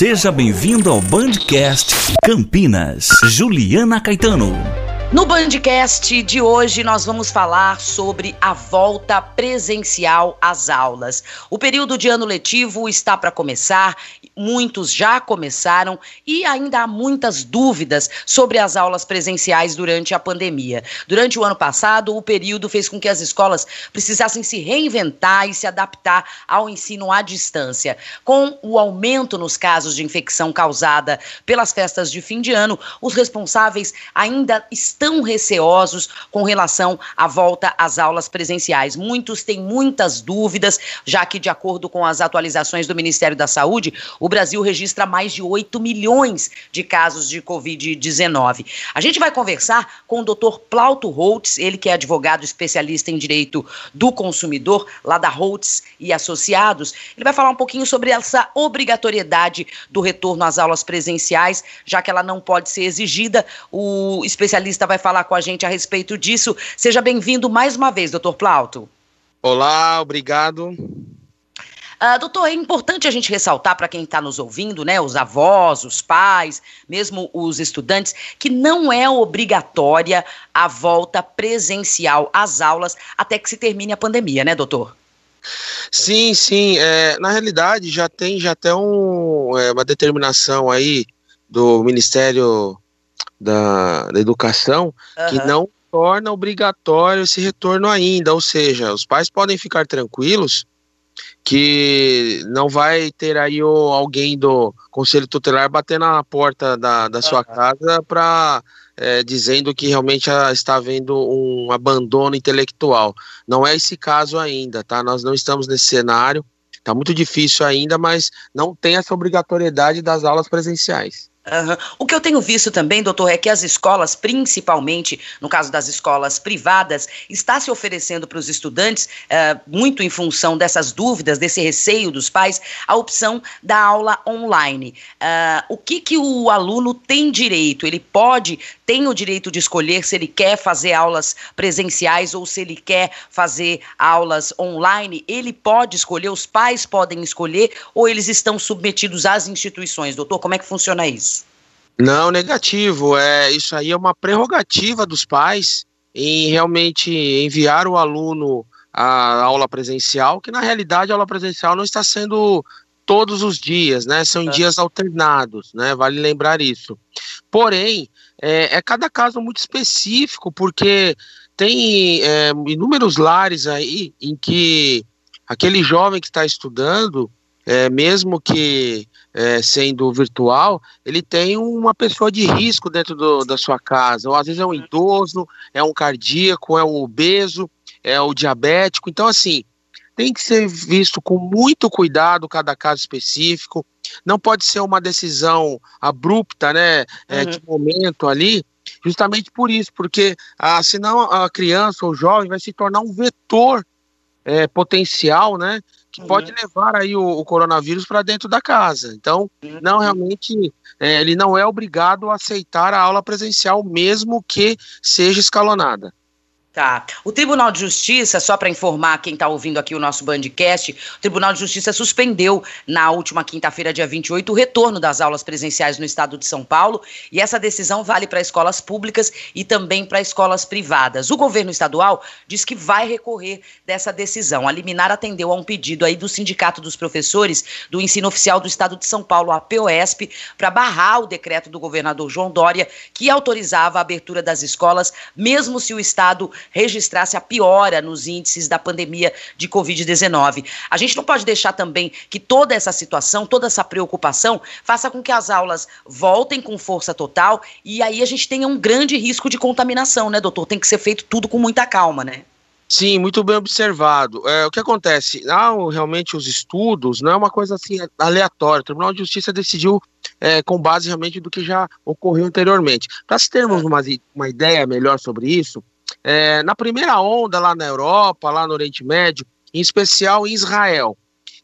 Seja bem-vindo ao Bandcast Campinas. Juliana Caetano. No Bandcast de hoje, nós vamos falar sobre a volta presencial às aulas. O período de ano letivo está para começar, muitos já começaram e ainda há muitas dúvidas sobre as aulas presenciais durante a pandemia. Durante o ano passado, o período fez com que as escolas precisassem se reinventar e se adaptar ao ensino à distância. Com o aumento nos casos de infecção causada pelas festas de fim de ano, os responsáveis ainda estão receosos com relação à volta às aulas presenciais. Muitos têm muitas dúvidas, já que, de acordo com as atualizações do Ministério da Saúde, o Brasil registra mais de 8 milhões de casos de Covid-19. A gente vai conversar com o Dr. Plauto Holtz, ele que é advogado especialista em direito do consumidor, lá da Holtz e Associados. Ele vai falar um pouquinho sobre essa obrigatoriedade do retorno às aulas presenciais, já que ela não pode ser exigida. O especialista vai falar com a gente a respeito disso. Seja bem-vindo mais uma vez, doutor Plauto. Olá, obrigado. Uh, doutor, é importante a gente ressaltar para quem está nos ouvindo, né, os avós, os pais, mesmo os estudantes, que não é obrigatória a volta presencial às aulas até que se termine a pandemia, né, doutor? Sim, sim. É, na realidade, já tem já tem um, é, uma determinação aí do Ministério da, da educação uhum. que não torna obrigatório esse retorno ainda, ou seja, os pais podem ficar tranquilos que não vai ter aí o, alguém do conselho tutelar bater na porta da, da sua casa para é, dizendo que realmente está havendo um abandono intelectual. Não é esse caso ainda, tá? Nós não estamos nesse cenário. Está muito difícil ainda, mas não tem essa obrigatoriedade das aulas presenciais. Uhum. O que eu tenho visto também, doutor, é que as escolas, principalmente no caso das escolas privadas, está se oferecendo para os estudantes, uh, muito em função dessas dúvidas, desse receio dos pais, a opção da aula online. Uh, o que, que o aluno tem direito? Ele pode, tem o direito de escolher se ele quer fazer aulas presenciais ou se ele quer fazer aulas online? Ele pode escolher, os pais podem escolher ou eles estão submetidos às instituições? Doutor, como é que funciona isso? Não, negativo. É, isso aí é uma prerrogativa dos pais em realmente enviar o aluno à aula presencial, que na realidade a aula presencial não está sendo todos os dias, né? São é. dias alternados, né? Vale lembrar isso. Porém, é, é cada caso muito específico, porque tem é, inúmeros lares aí em que aquele jovem que está estudando, é, mesmo que é, sendo virtual, ele tem uma pessoa de risco dentro do, da sua casa. Ou às vezes é um idoso, é um cardíaco, é um obeso, é o diabético. Então, assim, tem que ser visto com muito cuidado cada caso específico. Não pode ser uma decisão abrupta, né, é, uhum. de momento ali, justamente por isso, porque ah, senão a criança ou o jovem vai se tornar um vetor é, potencial, né, que pode levar aí o, o coronavírus para dentro da casa. Então, não realmente, é, ele não é obrigado a aceitar a aula presencial, mesmo que seja escalonada. Tá. O Tribunal de Justiça, só para informar quem está ouvindo aqui o nosso Bandcast, o Tribunal de Justiça suspendeu na última quinta-feira, dia 28, o retorno das aulas presenciais no estado de São Paulo, e essa decisão vale para escolas públicas e também para escolas privadas. O governo estadual diz que vai recorrer dessa decisão. A liminar atendeu a um pedido aí do Sindicato dos Professores do Ensino Oficial do Estado de São Paulo, a POSP, para barrar o decreto do governador João Dória, que autorizava a abertura das escolas, mesmo se o Estado registrasse a piora nos índices da pandemia de Covid-19. A gente não pode deixar também que toda essa situação, toda essa preocupação, faça com que as aulas voltem com força total e aí a gente tenha um grande risco de contaminação, né, doutor? Tem que ser feito tudo com muita calma, né? Sim, muito bem observado. É, o que acontece? Ah, realmente os estudos não é uma coisa assim aleatória. O Tribunal de Justiça decidiu é, com base realmente do que já ocorreu anteriormente. Para termos uma, uma ideia melhor sobre isso, é, na primeira onda lá na Europa, lá no Oriente Médio, em especial em Israel.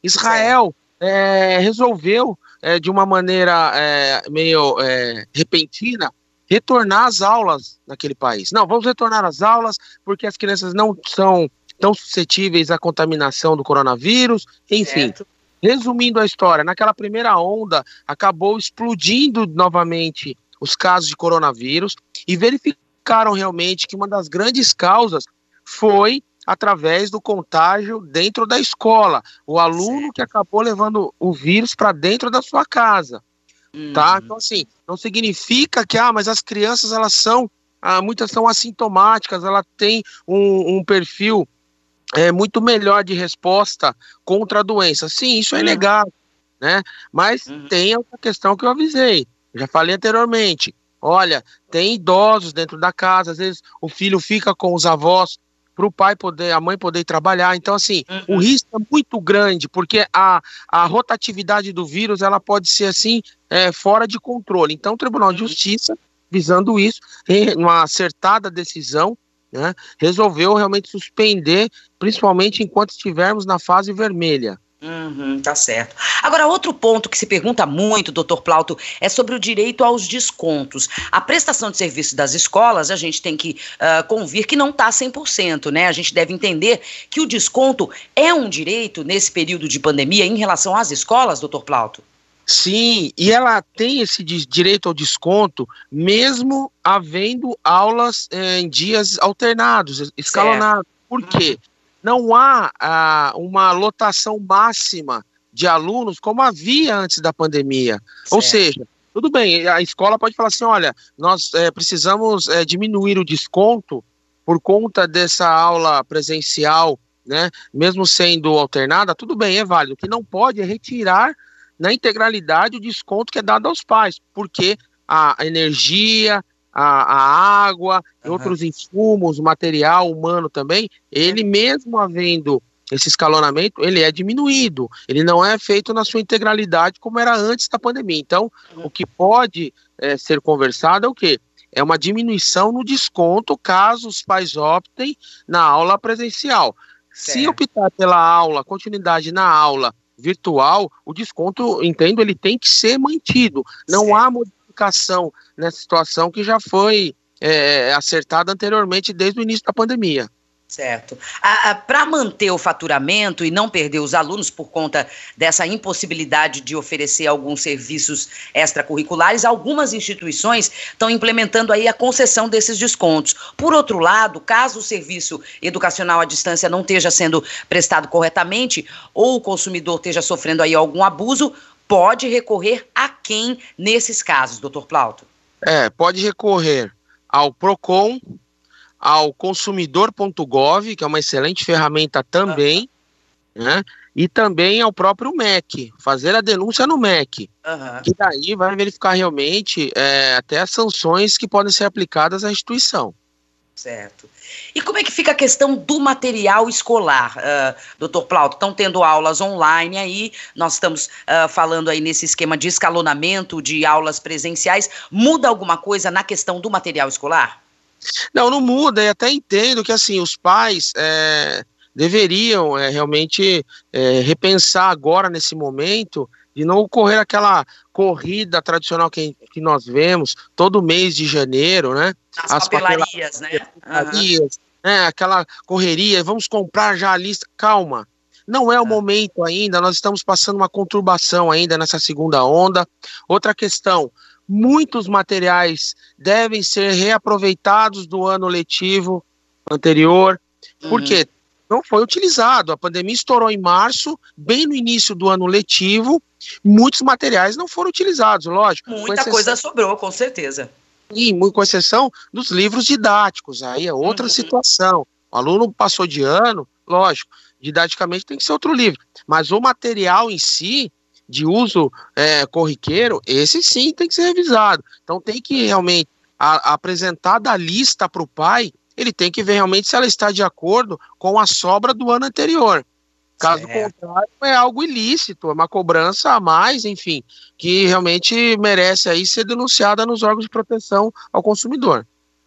Israel é, resolveu, é, de uma maneira é, meio é, repentina, retornar às aulas naquele país. Não, vamos retornar às aulas porque as crianças não são tão suscetíveis à contaminação do coronavírus, enfim. Resumindo a história, naquela primeira onda acabou explodindo novamente os casos de coronavírus e verificaram realmente que uma das grandes causas foi através do contágio dentro da escola, o aluno certo. que acabou levando o vírus para dentro da sua casa, tá? uhum. tá? Então assim, não significa que ah, mas as crianças elas são ah, muitas são assintomáticas, ela tem um, um perfil é, muito melhor de resposta contra a doença. Sim, isso é inegável, né? Mas uhum. tem outra questão que eu avisei, já falei anteriormente. Olha, tem idosos dentro da casa, às vezes o filho fica com os avós para o pai poder, a mãe poder trabalhar. Então, assim, uhum. o risco é muito grande, porque a, a rotatividade do vírus ela pode ser assim é, fora de controle. Então, o Tribunal de uhum. Justiça, visando isso, em uma acertada decisão, né, resolveu realmente suspender, principalmente enquanto estivermos na fase vermelha. Uhum, tá certo. Agora, outro ponto que se pergunta muito, doutor Plauto, é sobre o direito aos descontos. A prestação de serviço das escolas, a gente tem que uh, convir que não está 100%, né? A gente deve entender que o desconto é um direito nesse período de pandemia em relação às escolas, doutor Plauto? Sim, e ela tem esse direito ao desconto, mesmo havendo aulas eh, em dias alternados, escalonados. Certo. Por quê? Não há ah, uma lotação máxima de alunos como havia antes da pandemia. Certo. Ou seja, tudo bem, a escola pode falar assim: olha, nós é, precisamos é, diminuir o desconto por conta dessa aula presencial, né? Mesmo sendo alternada, tudo bem, é válido. O que não pode é retirar na integralidade o desconto que é dado aos pais, porque a energia, a, a água, uhum. outros insumos, material humano também, ele mesmo havendo esse escalonamento, ele é diminuído, ele não é feito na sua integralidade como era antes da pandemia. Então, uhum. o que pode é, ser conversado é o quê? É uma diminuição no desconto caso os pais optem na aula presencial. Certo. Se optar pela aula, continuidade na aula virtual, o desconto, entendo, ele tem que ser mantido. Não certo. há modificação nessa situação que já foi é, acertada anteriormente desde o início da pandemia. Certo. Para manter o faturamento e não perder os alunos por conta dessa impossibilidade de oferecer alguns serviços extracurriculares, algumas instituições estão implementando aí a concessão desses descontos. Por outro lado, caso o serviço educacional à distância não esteja sendo prestado corretamente ou o consumidor esteja sofrendo aí algum abuso, pode recorrer a quem nesses casos, doutor Plauto? É, pode recorrer ao PROCON, ao consumidor.gov, que é uma excelente ferramenta também, uhum. né? E também ao próprio MEC, fazer a denúncia no MEC. Uhum. Que daí vai verificar realmente é, até as sanções que podem ser aplicadas à instituição. Certo. E como é que fica a questão do material escolar, uh, doutor Plauto? Estão tendo aulas online aí, nós estamos uh, falando aí nesse esquema de escalonamento de aulas presenciais. Muda alguma coisa na questão do material escolar? Não, não muda, e até entendo que assim, os pais é, deveriam é, realmente é, repensar agora, nesse momento, de não ocorrer aquela corrida tradicional que, que nós vemos todo mês de janeiro, né? As, As papelarias, né? Papelarias, uhum. né? Aquela correria, vamos comprar já a lista. Calma, não é o momento ainda, nós estamos passando uma conturbação ainda nessa segunda onda. Outra questão, muitos materiais devem ser reaproveitados do ano letivo anterior, uhum. Não foi utilizado. A pandemia estourou em março, bem no início do ano letivo, muitos materiais não foram utilizados, lógico. Muita exceção, coisa sobrou, com certeza. E com exceção dos livros didáticos, aí é outra uhum. situação. O aluno passou de ano, lógico, didaticamente tem que ser outro livro, mas o material em si, de uso é, corriqueiro, esse sim tem que ser revisado. Então tem que realmente a, apresentar da lista para o pai, ele tem que ver realmente se ela está de acordo com a sobra do ano anterior. Caso certo. contrário, é algo ilícito, é uma cobrança a mais, enfim, que realmente merece aí ser denunciada nos órgãos de proteção ao consumidor.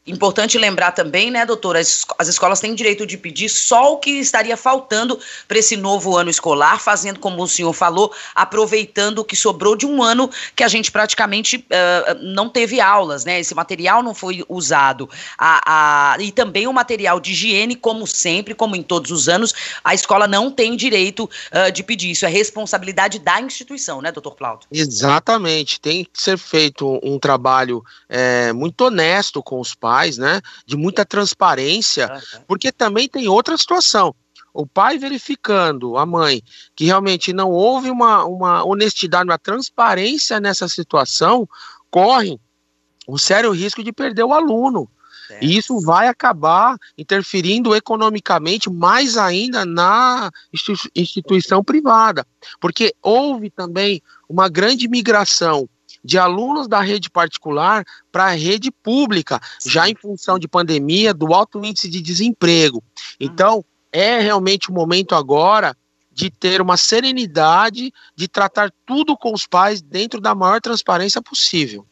Importante lembrar também, né, doutora, as, as escolas têm direito de pedir só o que estaria faltando para esse novo ano escolar, fazendo como o senhor falou, aproveitando o que sobrou de um ano que a gente praticamente uh, não teve aulas, né? Esse material não foi usado. A, a, e também o material de higiene, como sempre, como em todos os anos, a escola não tem direito uh, de pedir. Isso é responsabilidade da instituição, né, doutor Plauto? Exatamente. Tem que ser feito um trabalho é, muito honesto com os pais pais, né? De muita transparência, porque também tem outra situação. O pai verificando, a mãe, que realmente não houve uma, uma honestidade, uma transparência nessa situação, corre um sério risco de perder o aluno. E isso vai acabar interferindo economicamente mais ainda na instituição privada, porque houve também uma grande migração de alunos da rede particular para a rede pública, Sim. já em função de pandemia, do alto índice de desemprego. Então, é realmente o momento agora de ter uma serenidade, de tratar tudo com os pais dentro da maior transparência possível.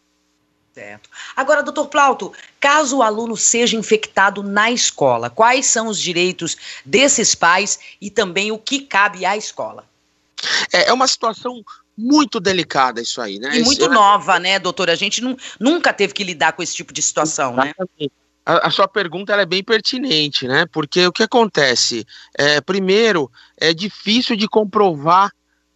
Certo. Agora, doutor Plauto, caso o aluno seja infectado na escola, quais são os direitos desses pais e também o que cabe à escola? É, é uma situação muito delicada isso aí, né? E muito isso, nova, né, doutora? A gente não, nunca teve que lidar com esse tipo de situação, né? Exatamente. né? A, a, sua pergunta é bem pertinente, né? Porque o que acontece? É, primeiro, é difícil de comprovar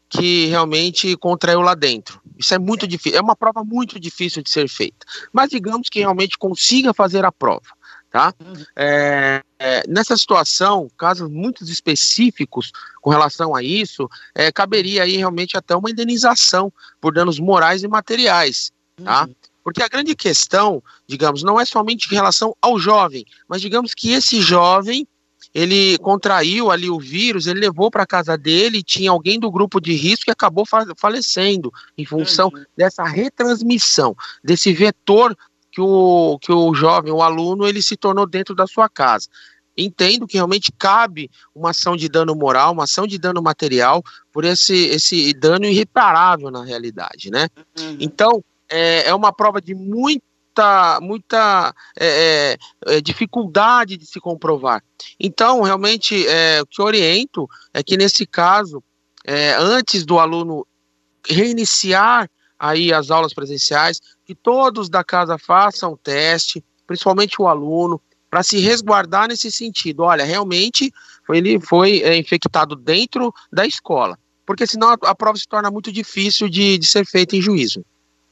que realmente contraiu lá dentro. Isso é muito difícil, é uma prova muito difícil de ser feita. Mas digamos que realmente consiga fazer a prova. Tá? Uhum. É, é, nessa situação, casos muito específicos com relação a isso, é, caberia aí realmente até uma indenização por danos morais e materiais, tá? Uhum. Porque a grande questão, digamos, não é somente em relação ao jovem, mas digamos que esse jovem ele contraiu ali o vírus, ele levou para casa dele, tinha alguém do grupo de risco que acabou falecendo em função uhum. dessa retransmissão, desse vetor que o, que o jovem, o aluno, ele se tornou dentro da sua casa. Entendo que realmente cabe uma ação de dano moral, uma ação de dano material, por esse, esse dano irreparável na realidade, né? Uhum. Então, é, é uma prova de muita, muita é, é, é, dificuldade de se comprovar. Então, realmente, é, o que oriento é que, nesse caso, é, antes do aluno reiniciar aí as aulas presenciais, que todos da casa façam o teste, principalmente o aluno, para se resguardar nesse sentido. Olha, realmente ele foi é, infectado dentro da escola, porque senão a, a prova se torna muito difícil de, de ser feita em juízo.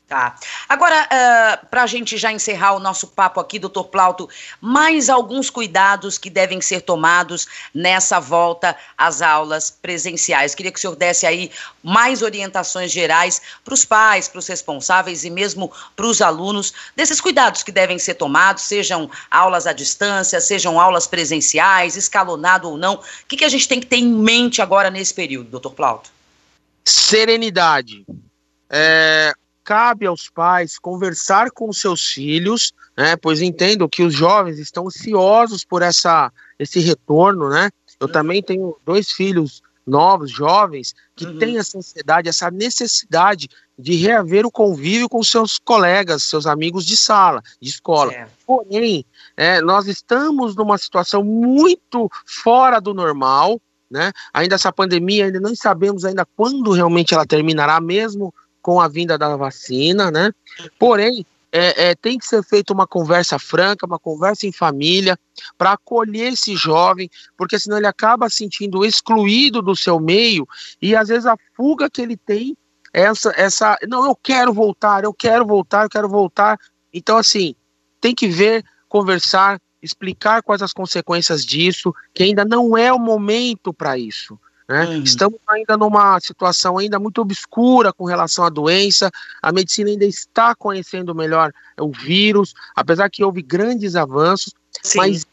Tá. Agora, uh, para a gente já encerrar o nosso papo aqui, doutor Plauto, mais alguns cuidados que devem ser tomados nessa volta às aulas presenciais. Queria que o senhor desse aí mais orientações gerais para os pais, para os responsáveis e mesmo para os alunos, desses cuidados que devem ser tomados, sejam aulas à distância, sejam aulas presenciais, escalonado ou não. O que, que a gente tem que ter em mente agora nesse período, doutor Plauto? Serenidade. É, cabe aos pais conversar com seus filhos, né, pois entendo que os jovens estão ansiosos por essa, esse retorno, né? Eu uhum. também tenho dois filhos novos, jovens, que uhum. têm essa ansiedade, essa necessidade de reaver o convívio com seus colegas, seus amigos de sala, de escola. Porém, é, nós estamos numa situação muito fora do normal, né? Ainda essa pandemia, ainda não sabemos ainda quando realmente ela terminará, mesmo com a vinda da vacina, né? Porém, é, é, tem que ser feita uma conversa franca, uma conversa em família, para acolher esse jovem, porque senão ele acaba sentindo excluído do seu meio e às vezes a fuga que ele tem essa essa não eu quero voltar, eu quero voltar, eu quero voltar. Então assim, tem que ver, conversar, explicar quais as consequências disso, que ainda não é o momento para isso. Né? Uhum. Estamos ainda numa situação ainda muito obscura com relação à doença. A medicina ainda está conhecendo melhor o vírus, apesar que houve grandes avanços, Sim. mas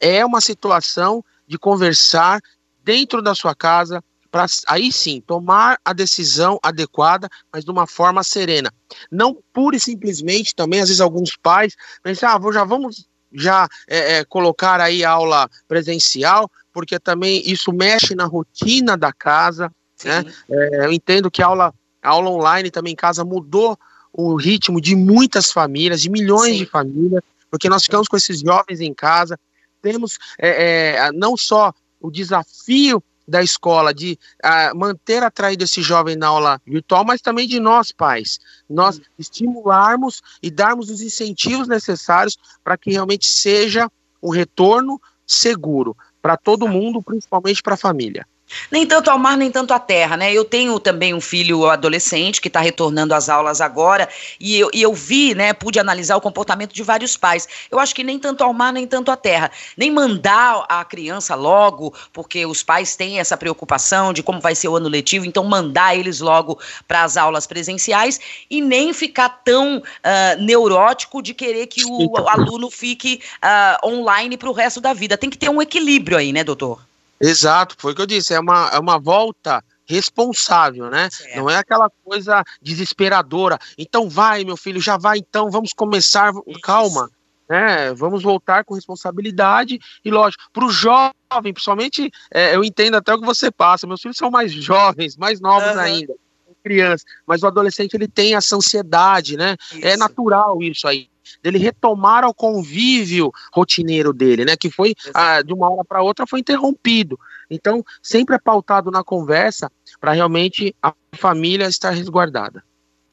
é uma situação de conversar dentro da sua casa para aí sim tomar a decisão adequada, mas de uma forma serena. Não pura e simplesmente também, às vezes alguns pais pensam, ah, já vamos já é, é, colocar aí aula presencial, porque também isso mexe na rotina da casa. Né? É, eu entendo que a aula, a aula online também em casa mudou o ritmo de muitas famílias, de milhões Sim. de famílias, porque nós ficamos com esses jovens em casa, temos é, é, não só o desafio da escola de uh, manter atraído esse jovem na aula virtual, mas também de nós pais, nós uhum. estimularmos e darmos os incentivos necessários para que realmente seja um retorno seguro para todo mundo, principalmente para a família. Nem tanto ao mar, nem tanto à terra, né? Eu tenho também um filho adolescente que está retornando às aulas agora e eu, e eu vi, né? Pude analisar o comportamento de vários pais. Eu acho que nem tanto ao mar, nem tanto à terra. Nem mandar a criança logo, porque os pais têm essa preocupação de como vai ser o ano letivo, então mandar eles logo para as aulas presenciais e nem ficar tão uh, neurótico de querer que o, o aluno fique uh, online para o resto da vida. Tem que ter um equilíbrio aí, né, doutor? Exato, foi o que eu disse, é uma, é uma volta responsável, né? Certo. Não é aquela coisa desesperadora. Então vai, meu filho, já vai, então vamos começar. Isso. Calma, né? Vamos voltar com responsabilidade e lógico, para o jovem, principalmente, é, eu entendo até o que você passa. Meus filhos são mais jovens, mais novos uhum. ainda, crianças, mas o adolescente ele tem essa ansiedade, né? É isso. É natural isso aí dele retomar o convívio rotineiro dele, né? Que foi ah, de uma hora para outra foi interrompido. Então, sempre é pautado na conversa para realmente a família estar resguardada.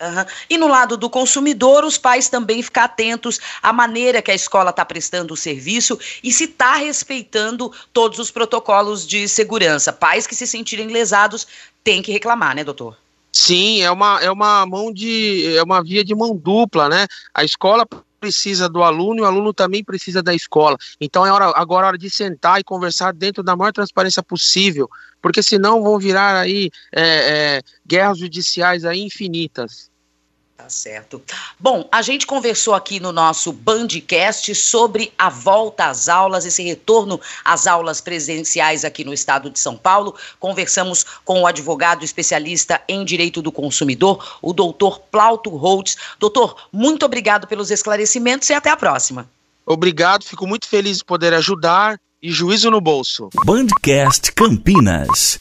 Uhum. E no lado do consumidor, os pais também ficar atentos à maneira que a escola está prestando o serviço e se está respeitando todos os protocolos de segurança. Pais que se sentirem lesados têm que reclamar, né, doutor? Sim, é uma, é uma mão de. é uma via de mão dupla, né? A escola precisa do aluno e o aluno também precisa da escola. Então é hora, agora é hora de sentar e conversar dentro da maior transparência possível, porque senão vão virar aí é, é, guerras judiciais aí infinitas. Tá certo. Bom, a gente conversou aqui no nosso Bandcast sobre a volta às aulas, esse retorno às aulas presenciais aqui no estado de São Paulo. Conversamos com o advogado especialista em direito do consumidor, o doutor Plauto Holtz. Doutor, muito obrigado pelos esclarecimentos e até a próxima. Obrigado, fico muito feliz de poder ajudar e juízo no bolso. Bandcast Campinas.